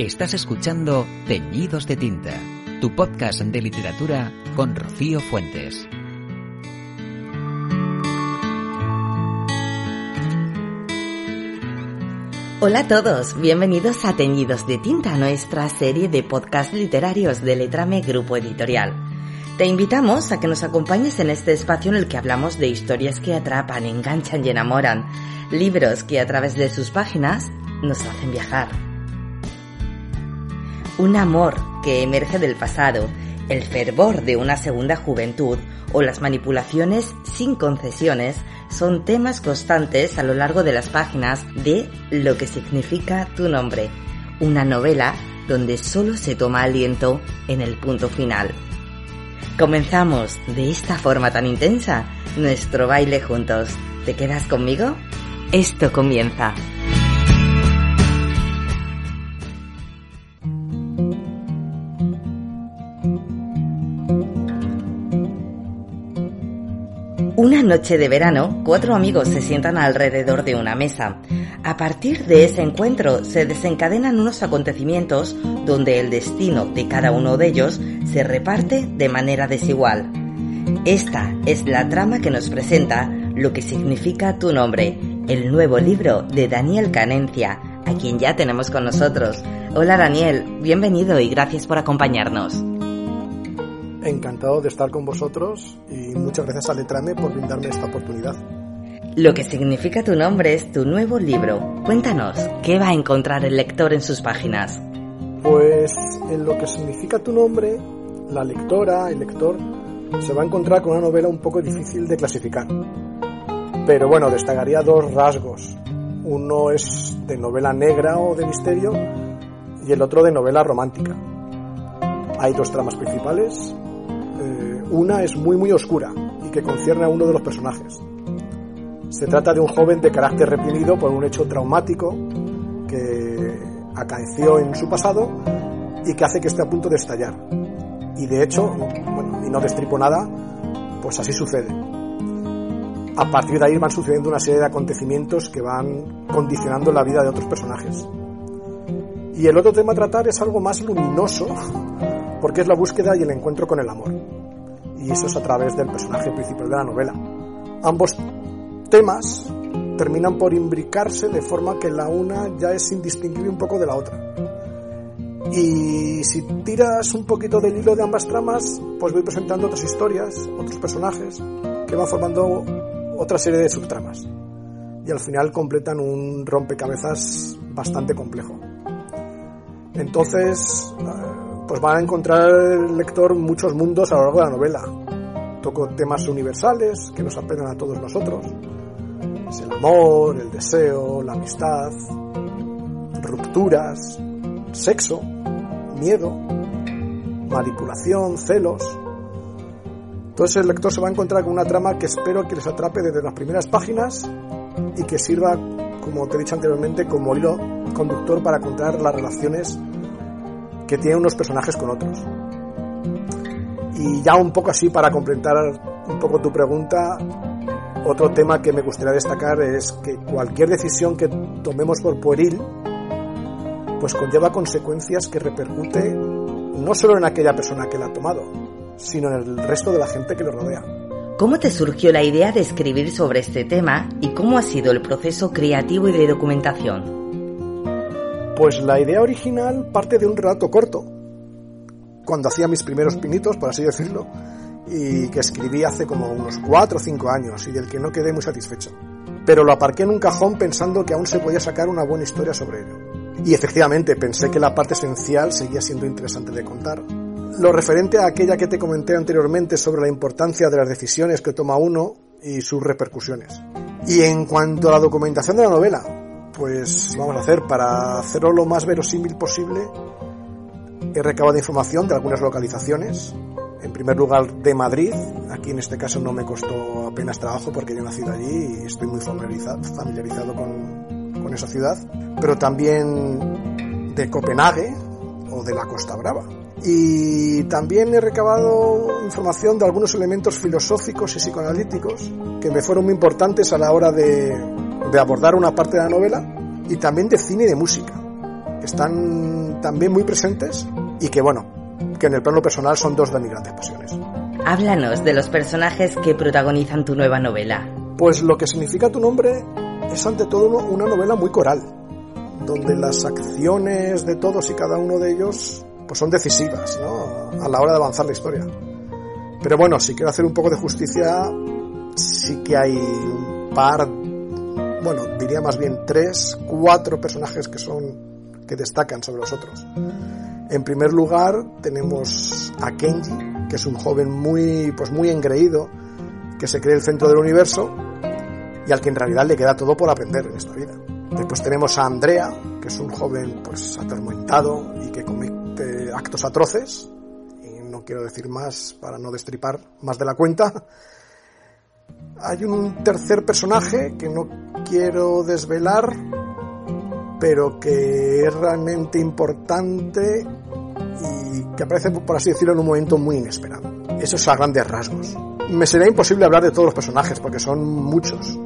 Estás escuchando Teñidos de Tinta, tu podcast de literatura con Rocío Fuentes. Hola a todos, bienvenidos a Teñidos de Tinta, nuestra serie de podcast literarios de Letrame Grupo Editorial. Te invitamos a que nos acompañes en este espacio en el que hablamos de historias que atrapan, enganchan y enamoran, libros que a través de sus páginas nos hacen viajar un amor que emerge del pasado, el fervor de una segunda juventud o las manipulaciones sin concesiones son temas constantes a lo largo de las páginas de Lo que significa tu nombre, una novela donde solo se toma aliento en el punto final. Comenzamos de esta forma tan intensa nuestro baile juntos. ¿Te quedas conmigo? Esto comienza. Noche de verano, cuatro amigos se sientan alrededor de una mesa. A partir de ese encuentro se desencadenan unos acontecimientos donde el destino de cada uno de ellos se reparte de manera desigual. Esta es la trama que nos presenta lo que significa tu nombre, el nuevo libro de Daniel Canencia, a quien ya tenemos con nosotros. Hola Daniel, bienvenido y gracias por acompañarnos. Encantado de estar con vosotros y muchas gracias a Letrame por brindarme esta oportunidad. Lo que significa tu nombre es tu nuevo libro. Cuéntanos, ¿qué va a encontrar el lector en sus páginas? Pues en lo que significa tu nombre, la lectora, el lector, se va a encontrar con una novela un poco difícil de clasificar. Pero bueno, destacaría dos rasgos. Uno es de novela negra o de misterio y el otro de novela romántica. Hay dos tramas principales, una es muy muy oscura y que concierne a uno de los personajes. Se trata de un joven de carácter reprimido por un hecho traumático que acaeció en su pasado y que hace que esté a punto de estallar. Y de hecho, bueno, y no destripo nada, pues así sucede. A partir de ahí van sucediendo una serie de acontecimientos que van condicionando la vida de otros personajes. Y el otro tema a tratar es algo más luminoso, porque es la búsqueda y el encuentro con el amor y eso es a través del personaje principal de la novela. Ambos temas terminan por imbricarse de forma que la una ya es indistinguible un poco de la otra. Y si tiras un poquito del hilo de ambas tramas, pues voy presentando otras historias, otros personajes, que van formando otra serie de subtramas. Y al final completan un rompecabezas bastante complejo. Entonces, pues va a encontrar el lector muchos mundos a lo largo de la novela. Toco temas universales que nos apelan a todos nosotros. El amor, el deseo, la amistad, rupturas, sexo, miedo, manipulación, celos. Entonces el lector se va a encontrar con una trama que espero que les atrape desde las primeras páginas y que sirva, como te he dicho anteriormente, como hilo conductor para contar las relaciones que tiene unos personajes con otros. Y ya un poco así para completar un poco tu pregunta, otro tema que me gustaría destacar es que cualquier decisión que tomemos por pueril, pues conlleva consecuencias que repercute no solo en aquella persona que la ha tomado, sino en el resto de la gente que lo rodea. ¿Cómo te surgió la idea de escribir sobre este tema y cómo ha sido el proceso creativo y de documentación? Pues la idea original parte de un relato corto, cuando hacía mis primeros pinitos, por así decirlo, y que escribí hace como unos 4 o 5 años y del que no quedé muy satisfecho. Pero lo aparqué en un cajón pensando que aún se podía sacar una buena historia sobre ello. Y efectivamente pensé que la parte esencial seguía siendo interesante de contar. Lo referente a aquella que te comenté anteriormente sobre la importancia de las decisiones que toma uno y sus repercusiones. Y en cuanto a la documentación de la novela, pues vamos a hacer para hacerlo lo más verosímil posible. He recabado información de algunas localizaciones. En primer lugar, de Madrid. Aquí en este caso no me costó apenas trabajo porque yo he nacido allí y estoy muy familiarizado, con, con esa ciudad. Pero también de Copenhague o de la Costa Brava. Y también he recabado información de algunos elementos filosóficos y psicoanalíticos que me fueron muy importantes a la hora de, de abordar una parte de la novela y también de cine y de música. están también muy presentes y que bueno, que en el plano personal son dos de mis grandes pasiones. Háblanos de los personajes que protagonizan tu nueva novela. Pues lo que significa tu nombre es ante todo una novela muy coral, donde las acciones de todos y cada uno de ellos pues son decisivas ¿no? a la hora de avanzar la historia. Pero bueno, si quiero hacer un poco de justicia, sí que hay un par, diría más bien tres, cuatro personajes que son que destacan sobre los otros. En primer lugar tenemos a Kenji, que es un joven muy, pues muy engreído, que se cree el centro del universo y al que en realidad le queda todo por aprender en esta vida. Después tenemos a Andrea, que es un joven pues atormentado y que comete actos atroces, y no quiero decir más para no destripar más de la cuenta. Hay un tercer personaje que no quiero desvelar, pero que es realmente importante y que aparece, por así decirlo, en un momento muy inesperado. Eso es a grandes rasgos. Me será imposible hablar de todos los personajes porque son muchos.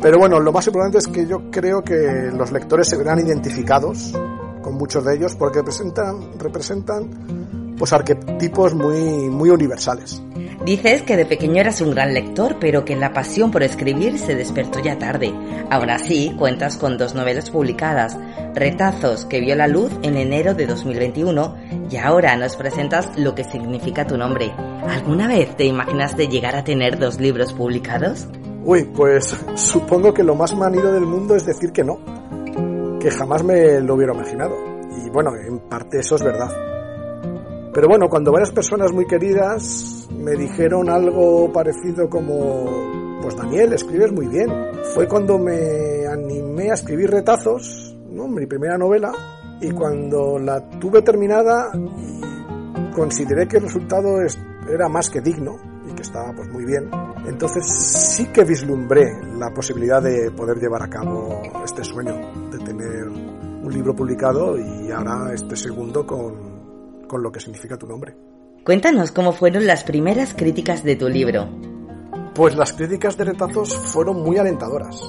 Pero bueno, lo más importante es que yo creo que los lectores se verán identificados con muchos de ellos porque representan, representan pues arquetipos muy, muy universales. Dices que de pequeño eras un gran lector, pero que la pasión por escribir se despertó ya tarde. Aún así, cuentas con dos novelas publicadas, Retazos, que vio la luz en enero de 2021, y ahora nos presentas lo que significa tu nombre. ¿Alguna vez te imaginaste llegar a tener dos libros publicados? Uy, pues supongo que lo más manido del mundo es decir que no, que jamás me lo hubiera imaginado. Y bueno, en parte eso es verdad. Pero bueno, cuando varias personas muy queridas me dijeron algo parecido como, pues Daniel, escribes muy bien. Fue cuando me animé a escribir retazos, mi primera novela, y cuando la tuve terminada consideré que el resultado era más que digno y que estaba pues muy bien. Entonces sí que vislumbré la posibilidad de poder llevar a cabo este sueño, de tener un libro publicado y ahora este segundo con con lo que significa tu nombre. Cuéntanos cómo fueron las primeras críticas de tu libro. Pues las críticas de retazos fueron muy alentadoras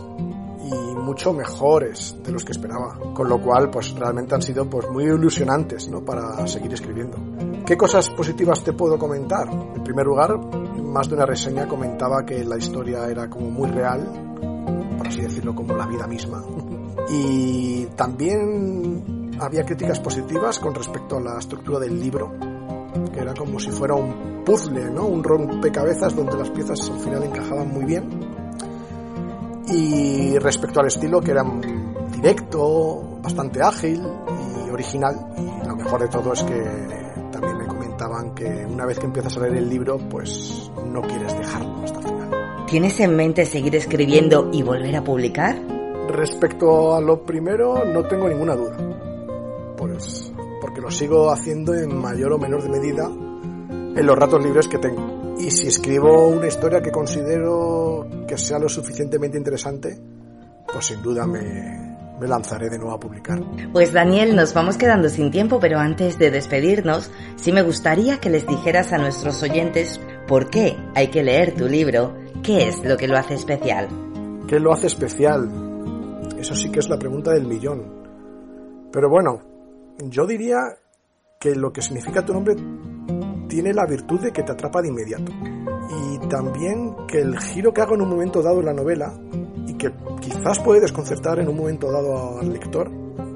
y mucho mejores de los que esperaba, con lo cual pues realmente han sido pues muy ilusionantes, ¿no? para seguir escribiendo. ¿Qué cosas positivas te puedo comentar? En primer lugar, más de una reseña comentaba que la historia era como muy real, por así decirlo, como la vida misma. Y también había críticas positivas con respecto a la estructura del libro, que era como si fuera un puzzle, ¿no? Un rompecabezas donde las piezas al final encajaban muy bien. Y respecto al estilo, que era directo, bastante ágil y original. Y lo mejor de todo es que también me comentaban que una vez que empiezas a leer el libro, pues no quieres dejarlo hasta el final. ¿Tienes en mente seguir escribiendo y volver a publicar? Respecto a lo primero, no tengo ninguna duda sigo haciendo en mayor o menor medida en los ratos libres que tengo. Y si escribo una historia que considero que sea lo suficientemente interesante, pues sin duda me, me lanzaré de nuevo a publicar. Pues Daniel, nos vamos quedando sin tiempo, pero antes de despedirnos, sí me gustaría que les dijeras a nuestros oyentes por qué hay que leer tu libro, qué es lo que lo hace especial. ¿Qué lo hace especial? Eso sí que es la pregunta del millón. Pero bueno, yo diría que lo que significa tu nombre tiene la virtud de que te atrapa de inmediato. Y también que el giro que hago en un momento dado en la novela, y que quizás puede desconcertar en un momento dado al lector,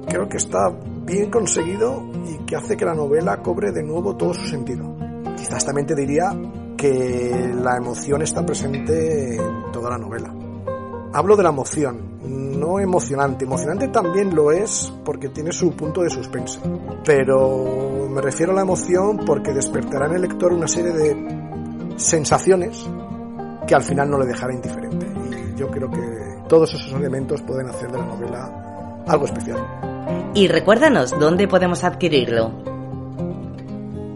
creo que está bien conseguido y que hace que la novela cobre de nuevo todo su sentido. Quizás también te diría que la emoción está presente en toda la novela. Hablo de la emoción, no emocionante. Emocionante también lo es porque tiene su punto de suspense. Pero me refiero a la emoción porque despertará en el lector una serie de sensaciones que al final no le dejará indiferente. Y yo creo que todos esos elementos pueden hacer de la novela algo especial. Y recuérdanos, ¿dónde podemos adquirirlo?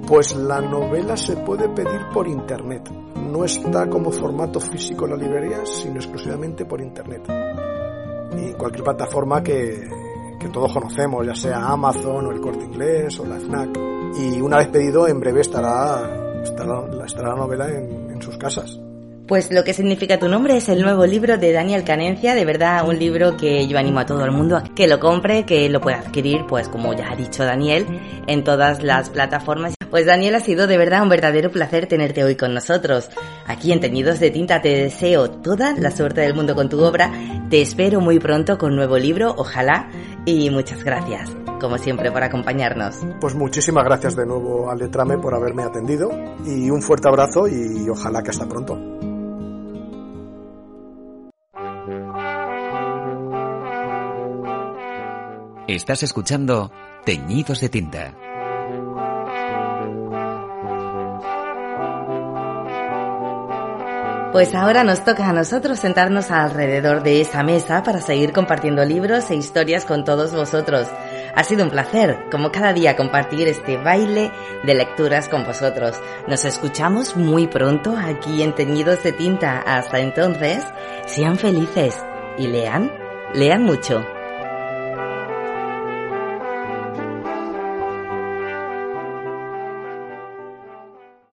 Pues la novela se puede pedir por internet. No está como formato físico en la librería, sino exclusivamente por internet y cualquier plataforma que, que todos conocemos, ya sea Amazon o el Corte Inglés o la FNAC. Y una vez pedido, en breve estará, estará, estará la novela en, en sus casas. Pues lo que significa tu nombre es el nuevo libro de Daniel Canencia, de verdad un libro que yo animo a todo el mundo a que lo compre, que lo pueda adquirir, pues como ya ha dicho Daniel, en todas las plataformas. Pues Daniel ha sido de verdad un verdadero placer tenerte hoy con nosotros. Aquí en Teñidos de Tinta te deseo toda la suerte del mundo con tu obra, te espero muy pronto con nuevo libro, ojalá, y muchas gracias, como siempre, por acompañarnos. Pues muchísimas gracias de nuevo al Letrame por haberme atendido y un fuerte abrazo y ojalá que hasta pronto. Estás escuchando Teñidos de Tinta. Pues ahora nos toca a nosotros sentarnos alrededor de esa mesa para seguir compartiendo libros e historias con todos vosotros. Ha sido un placer, como cada día, compartir este baile de lecturas con vosotros. Nos escuchamos muy pronto aquí en Teñidos de Tinta. Hasta entonces, sean felices y lean, lean mucho.